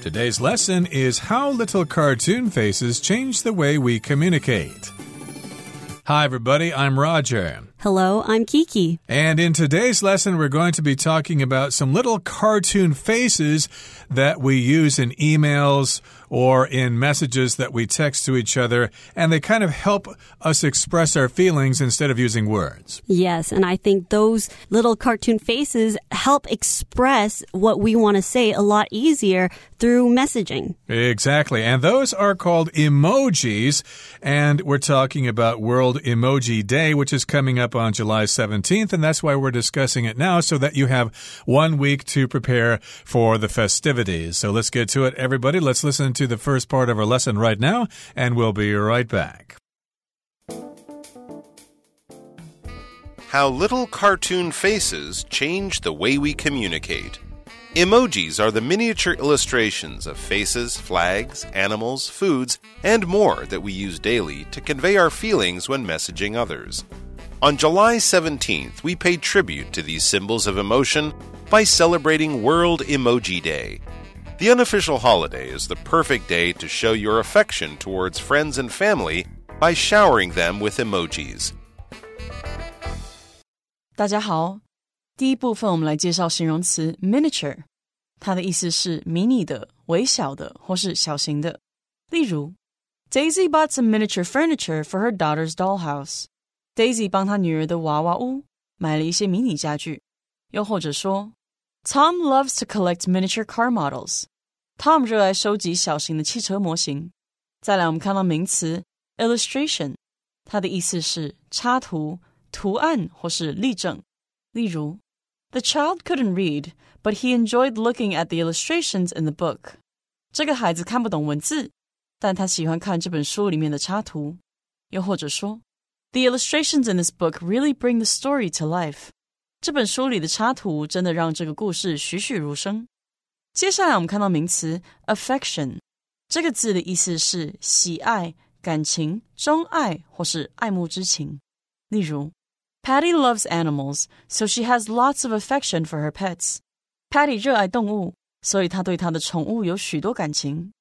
Today's lesson is how little cartoon faces change the way we communicate. Hi, everybody, I'm Roger. Hello, I'm Kiki. And in today's lesson, we're going to be talking about some little cartoon faces that we use in emails or in messages that we text to each other, and they kind of help us express our feelings instead of using words. Yes, and I think those little cartoon faces help express what we want to say a lot easier through messaging. Exactly. And those are called emojis, and we're talking about World Emoji Day, which is coming up on July 17th, and that's why we're discussing it now so that you have one week to prepare for the festivities. So let's get to it, everybody. Let's listen to the first part of our lesson right now, and we'll be right back. How little cartoon faces change the way we communicate. Emojis are the miniature illustrations of faces, flags, animals, foods, and more that we use daily to convey our feelings when messaging others. On July 17th, we pay tribute to these symbols of emotion by celebrating World Emoji Day. The unofficial holiday is the perfect day to show your affection towards friends and family by showering them with emojis. 大家好，第一部分我们来介绍形容词 miniature，它的意思是迷你的、微小的或是小型的。例如，Daisy bought some miniature furniture for her daughter's dollhouse。 Daisy 帮她女儿的娃娃屋买了一些迷你家具。又或者说，Tom loves to collect miniature car models。Tom 热爱收集小型的汽车模型。再来，我们看到名词 illustration，它的意思是插图。图案或是例证。例如，The child couldn't read, but he enjoyed looking at the illustrations in the book. 这个孩子看不懂文字，但他喜欢看这本书里面的插图。又或者说 ，The illustrations in this book really bring the story to life. 这本书里的插图真的让这个故事栩栩如生。接下来我们看到名词 affection，这个字的意思是喜爱、感情、钟爱或是爱慕之情。例如 Patty loves animals, so she has lots of affection for her pets. Patty 热爱动物，所以她对她的宠物有许多感情。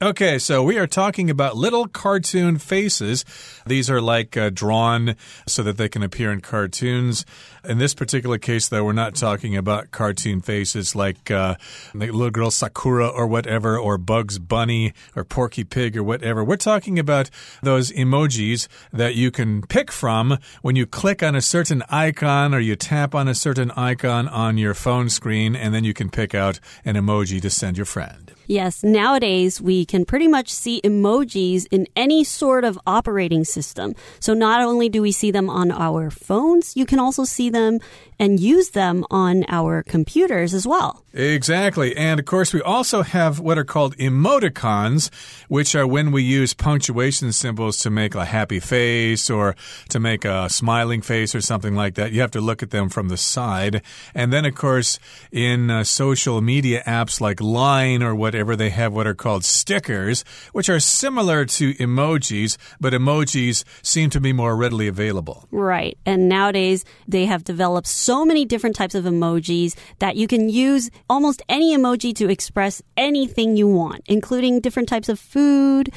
Okay, so we are talking about little cartoon faces. These are like uh, drawn so that they can appear in cartoons. In this particular case, though, we're not talking about cartoon faces like uh, the little girl Sakura or whatever, or Bugs Bunny or Porky Pig or whatever. We're talking about those emojis that you can pick from when you click on a certain icon or you tap on a certain icon on your phone screen, and then you can pick out an emoji to send your friend. Yes, nowadays we can pretty much see emojis in any sort of operating system. So not only do we see them on our phones, you can also see them and use them on our computers as well. Exactly. And of course, we also have what are called emoticons, which are when we use punctuation symbols to make a happy face or to make a smiling face or something like that. You have to look at them from the side. And then, of course, in uh, social media apps like Line or whatever, they have what are called stickers, which are similar to emojis, but emojis seem to be more readily available. Right. And nowadays, they have developed so many different types of emojis that you can use almost any emoji to express anything you want, including different types of food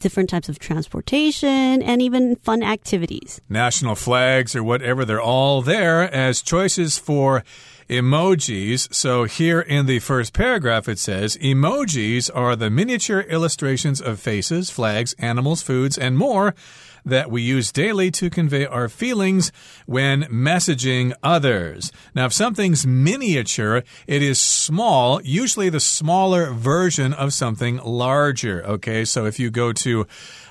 different types of transportation, and even fun activities. National flags or whatever, they're all there as choices for emojis. So here in the first paragraph, it says emojis are the miniature illustrations of faces, flags, animals, foods, and more that we use daily to convey our feelings when messaging others. Now, if something's miniature, it is small, usually the smaller version of something larger. Okay, so if you go to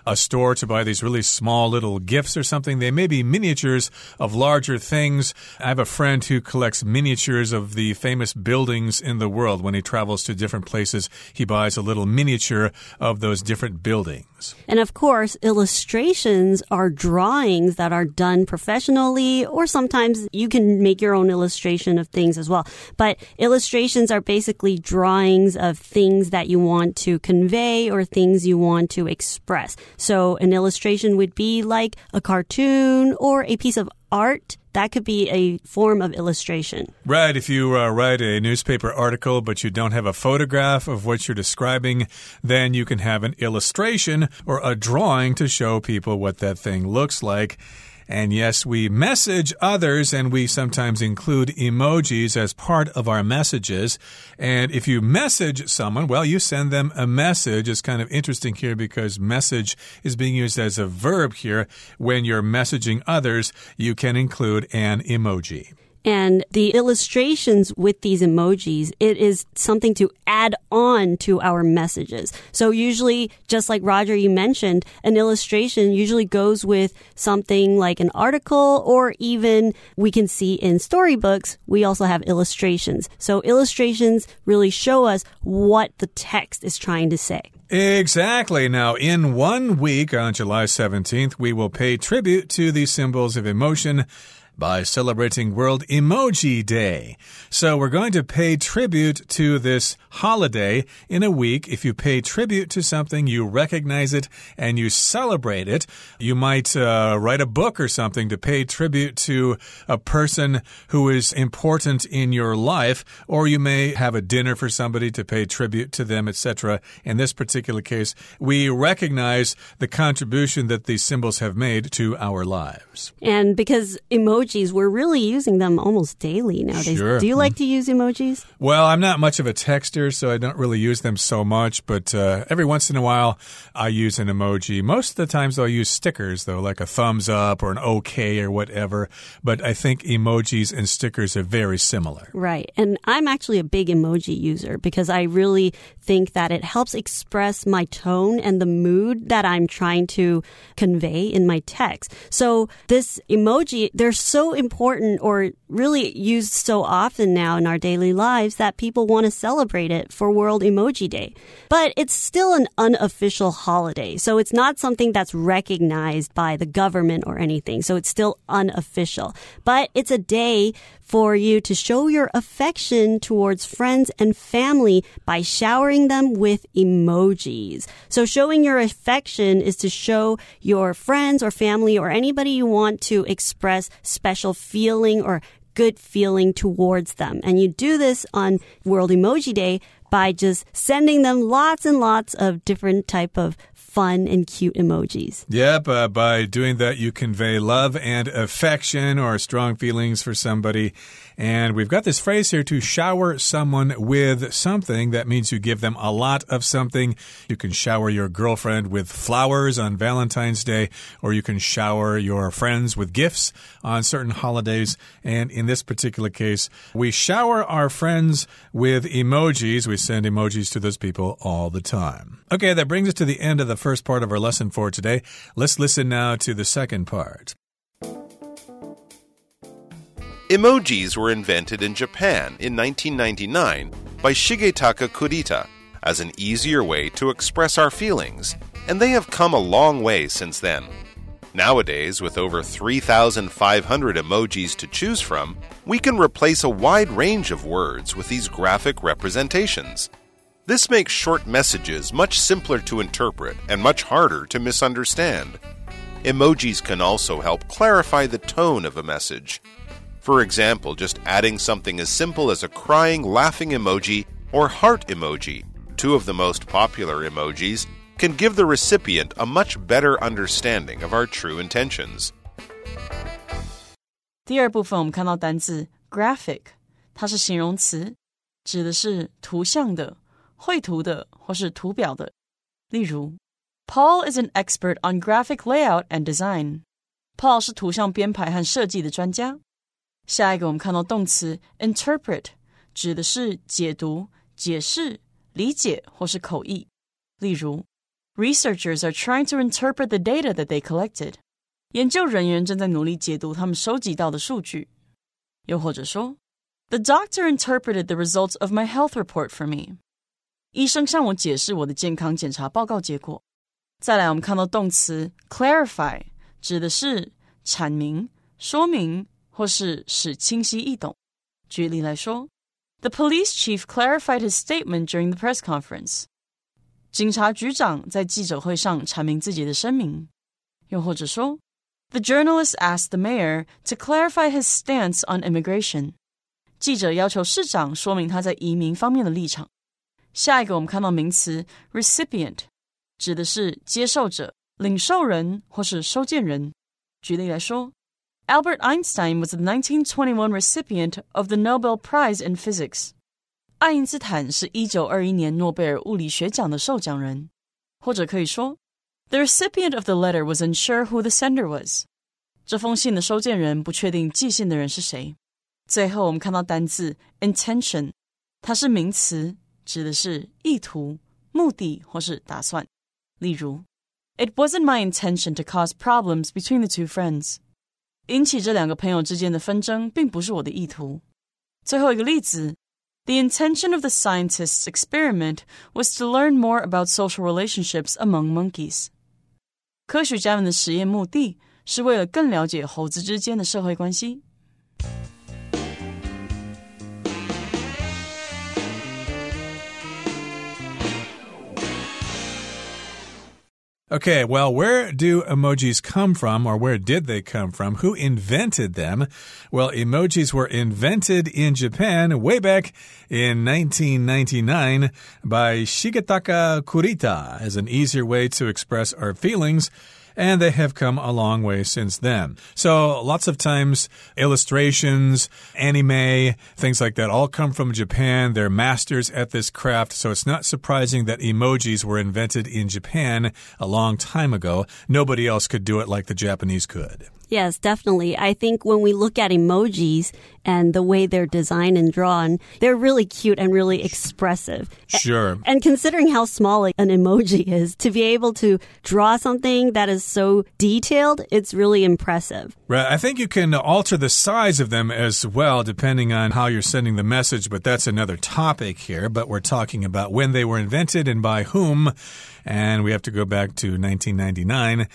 a store to buy these really small little gifts or something. They may be miniatures of larger things. I have a friend who collects miniatures of the famous buildings in the world. When he travels to different places, he buys a little miniature of those different buildings. And of course, illustrations are drawings that are done professionally, or sometimes you can make your own illustration of things as well. But illustrations are basically drawings of things that you want to convey or things you want to express. So an illustration would be like a cartoon or a piece of art. That could be a form of illustration. Right. If you uh, write a newspaper article, but you don't have a photograph of what you're describing, then you can have an illustration or a drawing to show people what that thing looks like. And yes, we message others and we sometimes include emojis as part of our messages. And if you message someone, well, you send them a message. It's kind of interesting here because message is being used as a verb here. When you're messaging others, you can include an emoji. And the illustrations with these emojis, it is something to add on to our messages. So usually, just like Roger, you mentioned, an illustration usually goes with something like an article or even we can see in storybooks, we also have illustrations. So illustrations really show us what the text is trying to say. Exactly. Now, in one week on July 17th, we will pay tribute to the symbols of emotion by celebrating World Emoji Day. So we're going to pay tribute to this holiday in a week. If you pay tribute to something, you recognize it and you celebrate it. You might uh, write a book or something to pay tribute to a person who is important in your life, or you may have a dinner for somebody to pay tribute to them, etc. In this particular case, we recognize the contribution that these symbols have made to our lives. And because emojis emojis, we're really using them almost daily nowadays. Sure. Do you like to use emojis? Well, I'm not much of a texter, so I don't really use them so much, but uh, every once in a while I use an emoji. Most of the times I'll use stickers, though, like a thumbs up or an okay or whatever. But I think emojis and stickers are very similar. Right. And I'm actually a big emoji user because I really think that it helps express my tone and the mood that I'm trying to convey in my text. So this emoji, they're so important or really used so often now in our daily lives that people want to celebrate it for World Emoji Day. But it's still an unofficial holiday. So it's not something that's recognized by the government or anything. So it's still unofficial. But it's a day for you to show your affection towards friends and family by showering them with emojis. So showing your affection is to show your friends or family or anybody you want to express special feeling or good feeling towards them. And you do this on World Emoji Day by just sending them lots and lots of different type of fun and cute emojis. Yep, uh, by doing that, you convey love and affection or strong feelings for somebody. And we've got this phrase here to shower someone with something. That means you give them a lot of something. You can shower your girlfriend with flowers on Valentine's Day, or you can shower your friends with gifts on certain holidays. And in this particular case, we shower our friends with emojis. We send emojis to those people all the time. Okay, that brings us to the end of the first part of our lesson for today. Let's listen now to the second part. Emojis were invented in Japan in 1999 by Shigetaka Kurita as an easier way to express our feelings, and they have come a long way since then. Nowadays, with over 3,500 emojis to choose from, we can replace a wide range of words with these graphic representations. This makes short messages much simpler to interpret and much harder to misunderstand. Emojis can also help clarify the tone of a message. For example, just adding something as simple as a crying, laughing emoji or heart emoji, two of the most popular emojis, can give the recipient a much better understanding of our true intentions. 第二部分我们看到单字 graphic，它是形容词，指的是图像的、绘图的或是图表的。例如，Paul is an expert on graphic layout and design。Paul 是图像编排和设计的专家。 下一个我们看到动词 interpret，指的是解读、解释、理解或是口译。例如，Researchers are trying to interpret the data that they collected。研究人员正在努力解读他们收集到的数据。又或者说，The doctor interpreted the results of my health report for me。医生向我解释我的健康检查报告结果。再来，我们看到动词 clarify，指的是阐明、说明 或是使清晰易懂。举例来说，The police chief clarified his statement during the press conference。 警察局长在记者会上阐明自己的声明，又或者说，The journalist asked the mayor to clarify his stance on immigration。记者要求市长说明他在移民方面的立场。下一个，我们看到名词 recipient，指的是接受者、领受人或是收件人。举例来说 ，Albert Einstein was the 1921 recipient of the Nobel Prize in Physics。爱因斯坦是一九二一年诺贝尔物理学奖的受奖人，或者可以说，The recipient of the letter was unsure who the sender was。这封信的收件人不确定寄信的人是谁。最后，我们看到单字 intention，它是名词，指的是意图、目的或是打算。例如，It wasn't my intention to cause problems between the two friends。 引起这两个朋友之间的纷争，并不是我的意图。最后一个例子。The intention of the scientists' experiment was to learn more about social relationships among monkeys. 科学家们的实验目的是为了更了解猴子之间的社会关系。Okay, well, where do emojis come from, or where did they come from? Who invented them? Well, emojis were invented in Japan way back in 1999 by Shigetaka Kurita as an easier way to express our feelings and they have come a long way since then. So lots of times illustrations, anime, things like that all come from Japan. They're masters at this craft, so it's not surprising that emojis were invented in Japan a long time ago. Nobody else could do it like the Japanese could. Yes, definitely. I think when we look at emojis and the way they're designed and drawn, they're really cute and really expressive. Sure. And considering how small an emoji is, to be able to draw something that is so detailed, it's really impressive. Right. I think you can alter the size of them as well, depending on how you're sending the message, but that's another topic here. But we're talking about when they were invented and by whom. And we have to go back to 1999.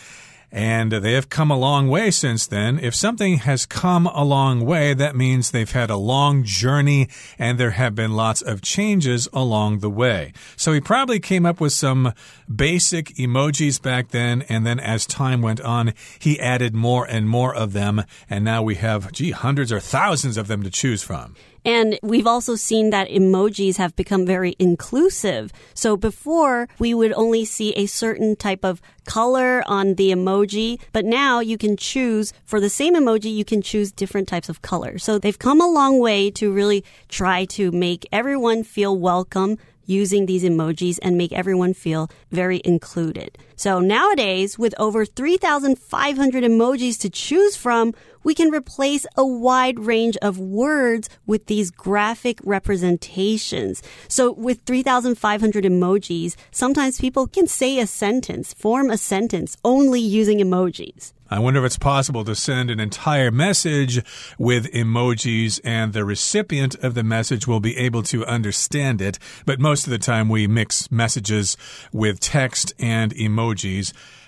And they have come a long way since then. If something has come a long way, that means they've had a long journey and there have been lots of changes along the way. So he probably came up with some basic emojis back then. And then as time went on, he added more and more of them. And now we have, gee, hundreds or thousands of them to choose from. And we've also seen that emojis have become very inclusive. So before, we would only see a certain type of color on the emoji, but now you can choose for the same emoji, you can choose different types of colors. So they've come a long way to really try to make everyone feel welcome using these emojis and make everyone feel very included. So nowadays, with over 3,500 emojis to choose from, we can replace a wide range of words with these graphic representations. So with 3,500 emojis, sometimes people can say a sentence, form a sentence only using emojis. I wonder if it's possible to send an entire message with emojis and the recipient of the message will be able to understand it. But most of the time we mix messages with text and emojis.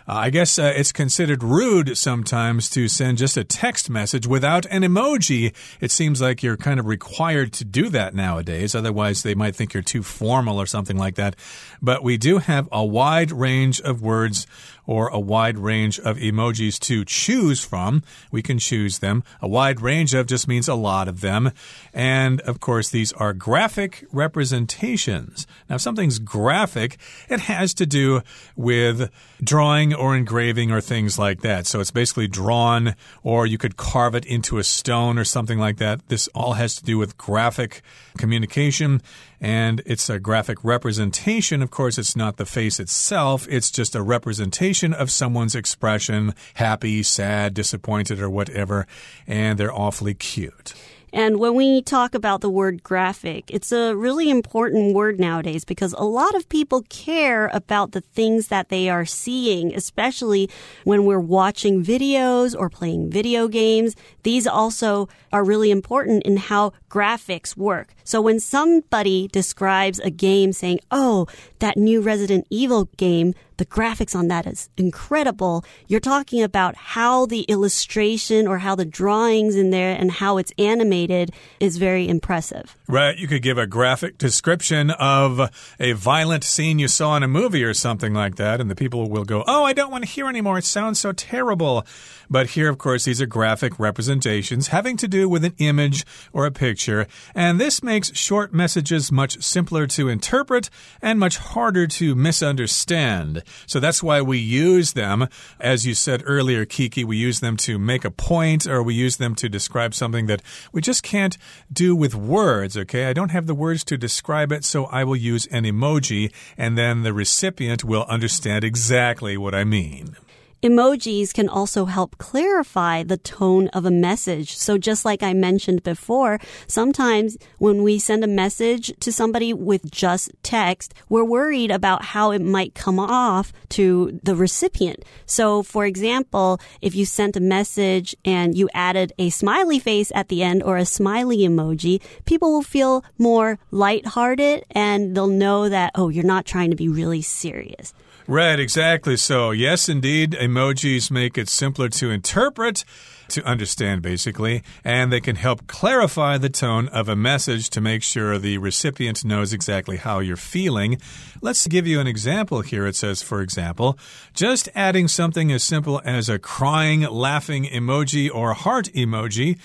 Uh, I guess uh, it's considered rude sometimes to send just a text message without an emoji. It seems like you're kind of required to do that nowadays. Otherwise, they might think you're too formal or something like that. But we do have a wide range of words or a wide range of emojis to choose from. We can choose them. A wide range of just means a lot of them. And of course, these are graphic representations. Now, if something's graphic, it has to do with drawing or engraving or things like that. So it's basically drawn, or you could carve it into a stone or something like that. This all has to do with graphic communication and it's a graphic representation. Of course, it's not the face itself, it's just a representation of someone's expression happy, sad, disappointed, or whatever, and they're awfully cute. And when we talk about the word graphic, it's a really important word nowadays because a lot of people care about the things that they are seeing, especially when we're watching videos or playing video games. These also are really important in how graphics work. So when somebody describes a game saying, Oh, that new Resident Evil game, the graphics on that is incredible. You're talking about how the illustration or how the drawings in there and how it's animated is very impressive. Right. You could give a graphic description of a violent scene you saw in a movie or something like that, and the people will go, Oh, I don't want to hear anymore. It sounds so terrible. But here, of course, these are graphic representations having to do with an image or a picture, and this makes short messages much simpler to interpret and much harder to misunderstand. So that's why we use them. As you said earlier, Kiki, we use them to make a point or we use them to describe something that we just can't do with words, okay? I don't have the words to describe it, so I will use an emoji, and then the recipient will understand exactly what I mean. Emojis can also help clarify the tone of a message. So just like I mentioned before, sometimes when we send a message to somebody with just text, we're worried about how it might come off to the recipient. So for example, if you sent a message and you added a smiley face at the end or a smiley emoji, people will feel more lighthearted and they'll know that, oh, you're not trying to be really serious. Right, exactly. So, yes, indeed, emojis make it simpler to interpret, to understand, basically, and they can help clarify the tone of a message to make sure the recipient knows exactly how you're feeling. Let's give you an example here. It says, for example, just adding something as simple as a crying, laughing emoji or heart emoji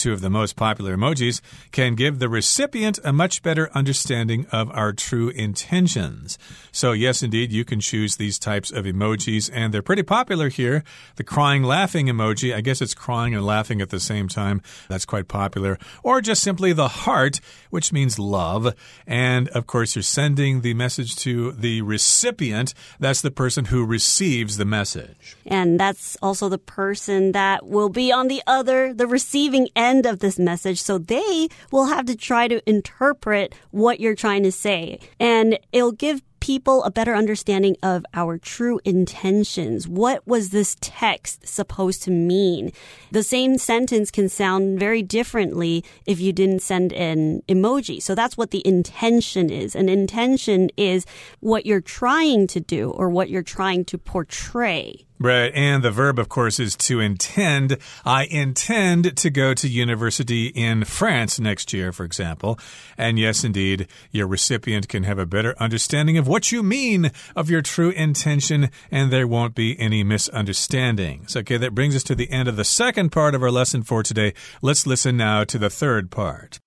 two of the most popular emojis, can give the recipient a much better understanding of our true intentions. So, yes, indeed, you can choose these types of emojis, and they're pretty popular here. The crying, laughing emoji, I guess it's crying and laughing at the same time. That's quite popular. Or just simply the heart, which means love. And of course, you're sending the message to the recipient. That's the person who receives the message. And that's also the person that will be on the other, the receiving end end of this message. So they will have to try to interpret what you're trying to say. And it'll give people a better understanding of our true intentions. What was this text supposed to mean? The same sentence can sound very differently if you didn't send an emoji. So that's what the intention is. An intention is what you're trying to do or what you're trying to portray. Right. And the verb, of course, is to intend. I intend to go to university in France next year, for example. And yes, indeed, your recipient can have a better understanding of what you mean of your true intention, and there won't be any misunderstandings. Okay, that brings us to the end of the second part of our lesson for today. Let's listen now to the third part.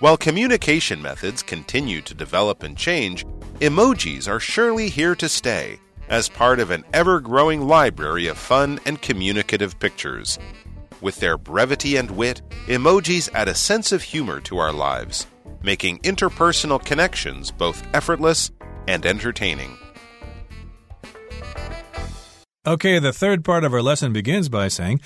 While communication methods continue to develop and change, emojis are surely here to stay as part of an ever growing library of fun and communicative pictures. With their brevity and wit, emojis add a sense of humor to our lives, making interpersonal connections both effortless and entertaining. Okay, the third part of our lesson begins by saying,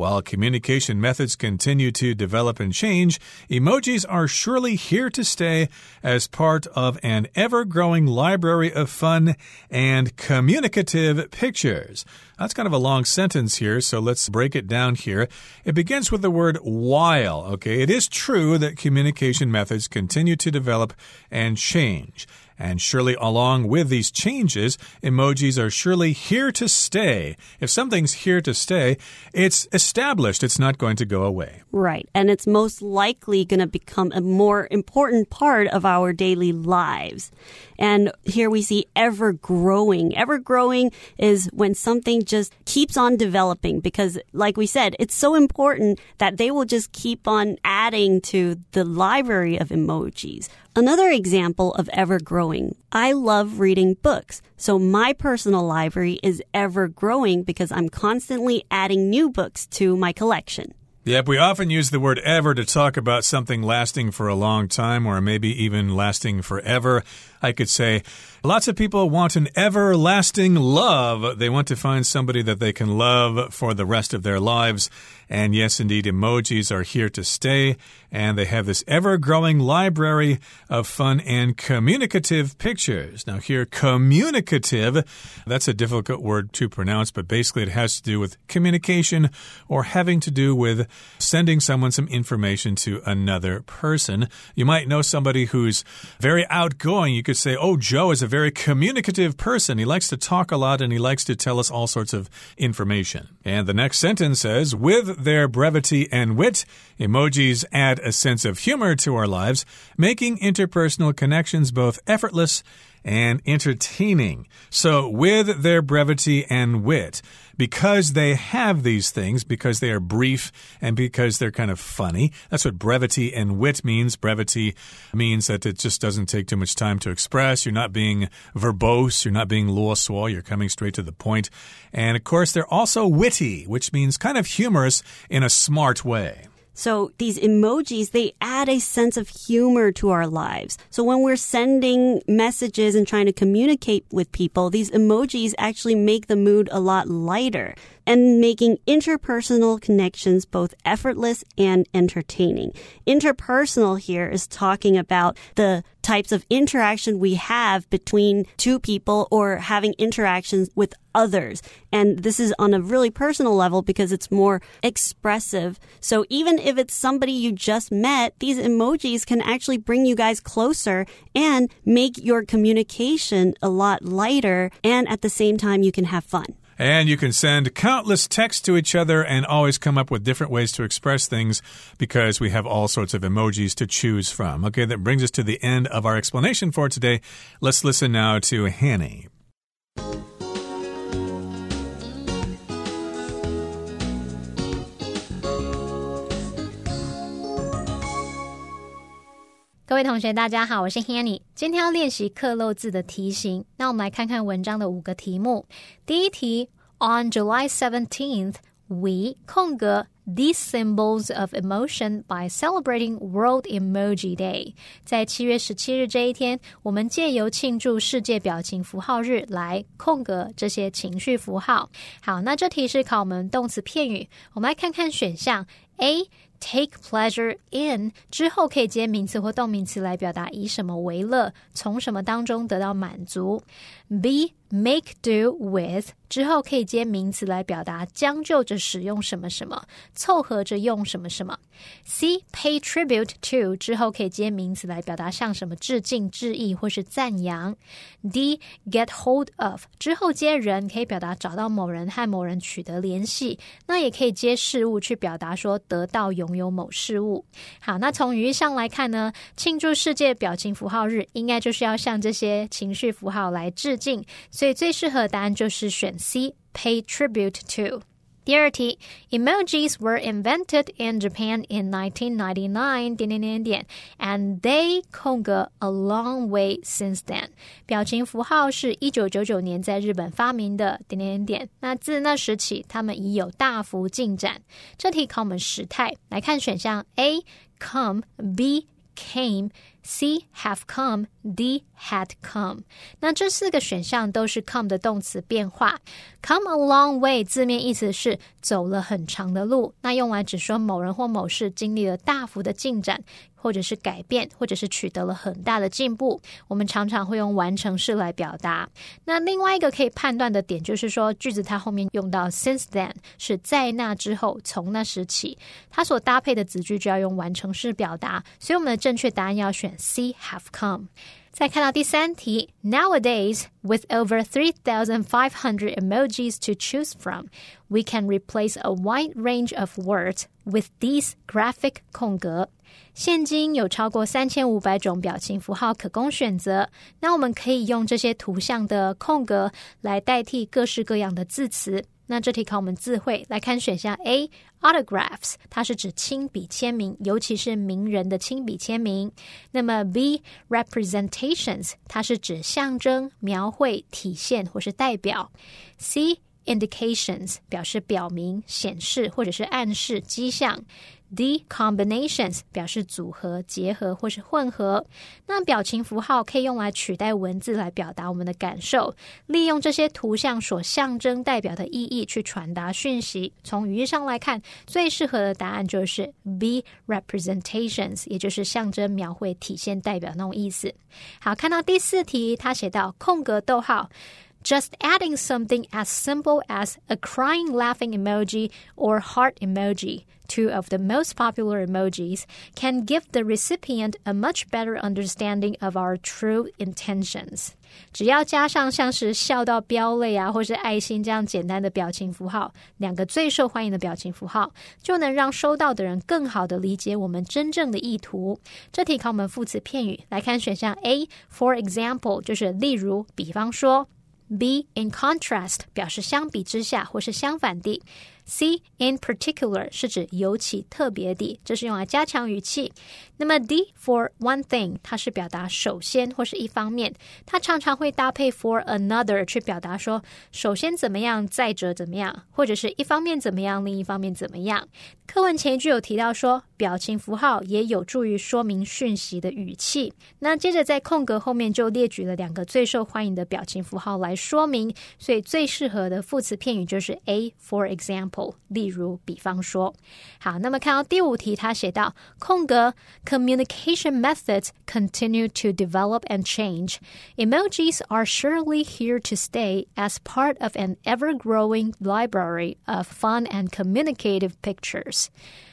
while communication methods continue to develop and change, emojis are surely here to stay as part of an ever growing library of fun and communicative pictures. That's kind of a long sentence here, so let's break it down here. It begins with the word while, okay? It is true that communication methods continue to develop and change. And surely, along with these changes, emojis are surely here to stay. If something's here to stay, it's established, it's not going to go away. Right. And it's most likely going to become a more important part of our daily lives. And here we see ever growing. Ever growing is when something just keeps on developing because, like we said, it's so important that they will just keep on adding to the library of emojis. Another example of ever growing. I love reading books. So my personal library is ever growing because I'm constantly adding new books to my collection. Yep, we often use the word ever to talk about something lasting for a long time or maybe even lasting forever. I could say, Lots of people want an everlasting love. They want to find somebody that they can love for the rest of their lives. And yes, indeed, emojis are here to stay. And they have this ever growing library of fun and communicative pictures. Now, here, communicative, that's a difficult word to pronounce, but basically it has to do with communication or having to do with sending someone some information to another person. You might know somebody who's very outgoing. You could say, Oh, Joe is a very communicative person. He likes to talk a lot and he likes to tell us all sorts of information. And the next sentence says, With their brevity and wit, emojis add a sense of humor to our lives, making interpersonal connections both effortless and entertaining. So, with their brevity and wit, because they have these things, because they are brief and because they're kind of funny. That's what brevity and wit means. Brevity means that it just doesn't take too much time to express. You're not being verbose, you're not being luosuo, you're coming straight to the point. And of course, they're also witty, which means kind of humorous in a smart way. So these emojis, they add a sense of humor to our lives. So when we're sending messages and trying to communicate with people, these emojis actually make the mood a lot lighter and making interpersonal connections both effortless and entertaining. Interpersonal here is talking about the types of interaction we have between two people or having interactions with others. And this is on a really personal level because it's more expressive. So even if it's somebody you just met, these emojis can actually bring you guys closer and make your communication a lot lighter. And at the same time, you can have fun. And you can send countless texts to each other and always come up with different ways to express things because we have all sorts of emojis to choose from. Okay, that brings us to the end of our explanation for today. Let's listen now to Hanny. 各位同学，大家好，我是 Hanny。今天要练习刻漏字的题型。那我们来看看文章的五个题目。第一题，On July seventeenth, we 空格 these symbols of emotion by celebrating World Emoji Day。在七月十七日这一天，我们借由庆祝世界表情符号日来空格这些情绪符号。好，那这题是考我们动词片语。我们来看看选项 A。Take pleasure in 之后可以接名词或动名词来表达以什么为乐，从什么当中得到满足。B make do with 之后可以接名词来表达将就着使用什么什么，凑合着用什么什么。C pay tribute to 之后可以接名词来表达向什么致敬、致意或是赞扬。D get hold of 之后接人可以表达找到某人和某人取得联系，那也可以接事物去表达说得到拥有某事物。好，那从语义上来看呢，庆祝世界表情符号日应该就是要向这些情绪符号来致敬。所以最适合答案就是选 C，pay tribute to。第二题，emojis were invented in Japan in 1999点点点点，and they 空格 a long way since then。表情符号是一九九九年在日本发明的点点点。那自那时起，他们已有大幅进展。这题考我们时态，来看选项 A come，B came。C have come, D had come。那这四个选项都是 come 的动词变化。Come a long way 字面意思是走了很长的路，那用来指说某人或某事经历了大幅的进展。或者是改变，或者是取得了很大的进步，我们常常会用完成式来表达。那另外一个可以判断的点就是说，句子它后面用到 since then 是在那之后，从那时起，它所搭配的子句就要用完成式表达。所以我们的正确答案要选 C have come。再看到第三题，Nowadays, with over 3,500 emojis to choose from, we can replace a wide range of words with these graphic 空格。现今有超过三千五百种表情符号可供选择，那我们可以用这些图像的空格来代替各式各样的字词。那这题考我们字汇，来看选项 A，autographs，它是指亲笔签名，尤其是名人的亲笔签名。那么 B，representations，它是指象征、描绘、体现或是代表。C indications 表示表明、显示或者是暗示、迹象。D combinations 表示组合、结合或是混合。那表情符号可以用来取代文字来表达我们的感受，利用这些图像所象征代表的意义去传达讯息。从语义上来看，最适合的答案就是 B representations，也就是象征、描绘、体现、代表那种意思。好，看到第四题，他写到空格逗号。Just adding something as simple as a crying laughing emoji or heart emoji, two of the most popular emojis, can give the recipient a much better understanding of our true intentions. 只要加上像是笑到飙泪啊，或是爱心这样简单的表情符号，两个最受欢迎的表情符号，就能让收到的人更好的理解我们真正的意图。这题考我们副词片语，来看选项 A，for example，就是例如，比方说。 B in contrast 表示相比之下或是相反地。C in particular 是指尤其特别的，这是用来加强语气。那么 D for one thing 它是表达首先或是一方面，它常常会搭配 for another 去表达说首先怎么样，再者怎么样，或者是一方面怎么样，另一方面怎么样。课文前一句有提到说，表情符号也有助于说明讯息的语气。那接着在空格后面就列举了两个最受欢迎的表情符号来说明，所以最适合的副词片语就是 A for example，例如，比方说。好，那么看到第五题，他写到空格 communication methods continue to develop and change. Emojis are surely here to stay as part of an ever-growing library of fun and communicative pictures.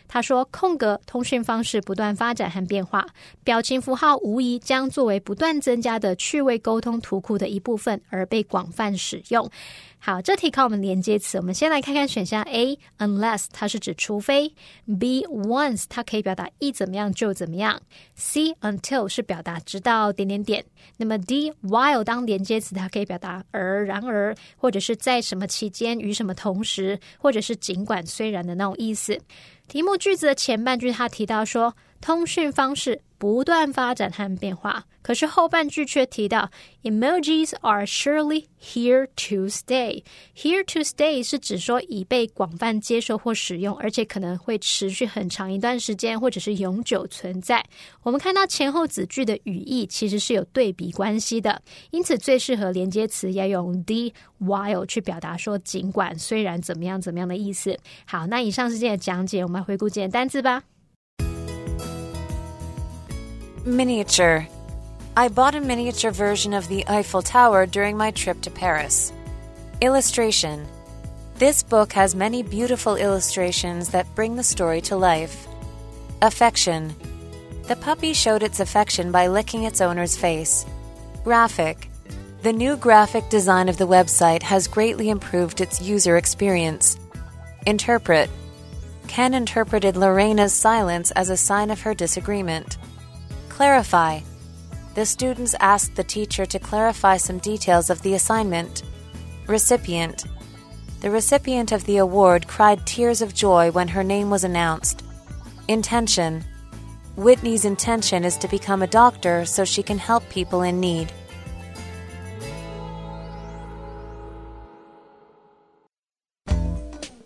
他说：“空格通讯方式不断发展和变化，表情符号无疑将作为不断增加的趣味沟通图库的一部分而被广泛使用。” 好，这题考我们连接词，我们先来看看选项 A，unless 它是指除非；B once 它可以表达一怎么样就怎么样；C until 是表达直到点点点。那么 D while 当连接词，它可以表达而、然而，或者是在什么期间、与什么同时，或者是尽管、虽然的那种意思。题目句子的前半句，它提到说。通讯方式不断发展和变化，可是后半句却提到 emojis are surely here to stay。here to stay 是指说已被广泛接受或使用，而且可能会持续很长一段时间，或者是永久存在。我们看到前后子句的语义其实是有对比关系的，因此最适合连接词要用 the while 去表达说尽管、虽然怎么样怎么样的意思。好，那以上是今天的讲解，我们回顾今天单词吧。Miniature. I bought a miniature version of the Eiffel Tower during my trip to Paris. Illustration. This book has many beautiful illustrations that bring the story to life. Affection. The puppy showed its affection by licking its owner's face. Graphic. The new graphic design of the website has greatly improved its user experience. Interpret. Ken interpreted Lorena's silence as a sign of her disagreement. Clarify. The students asked the teacher to clarify some details of the assignment. Recipient. The recipient of the award cried tears of joy when her name was announced. Intention. Whitney's intention is to become a doctor so she can help people in need.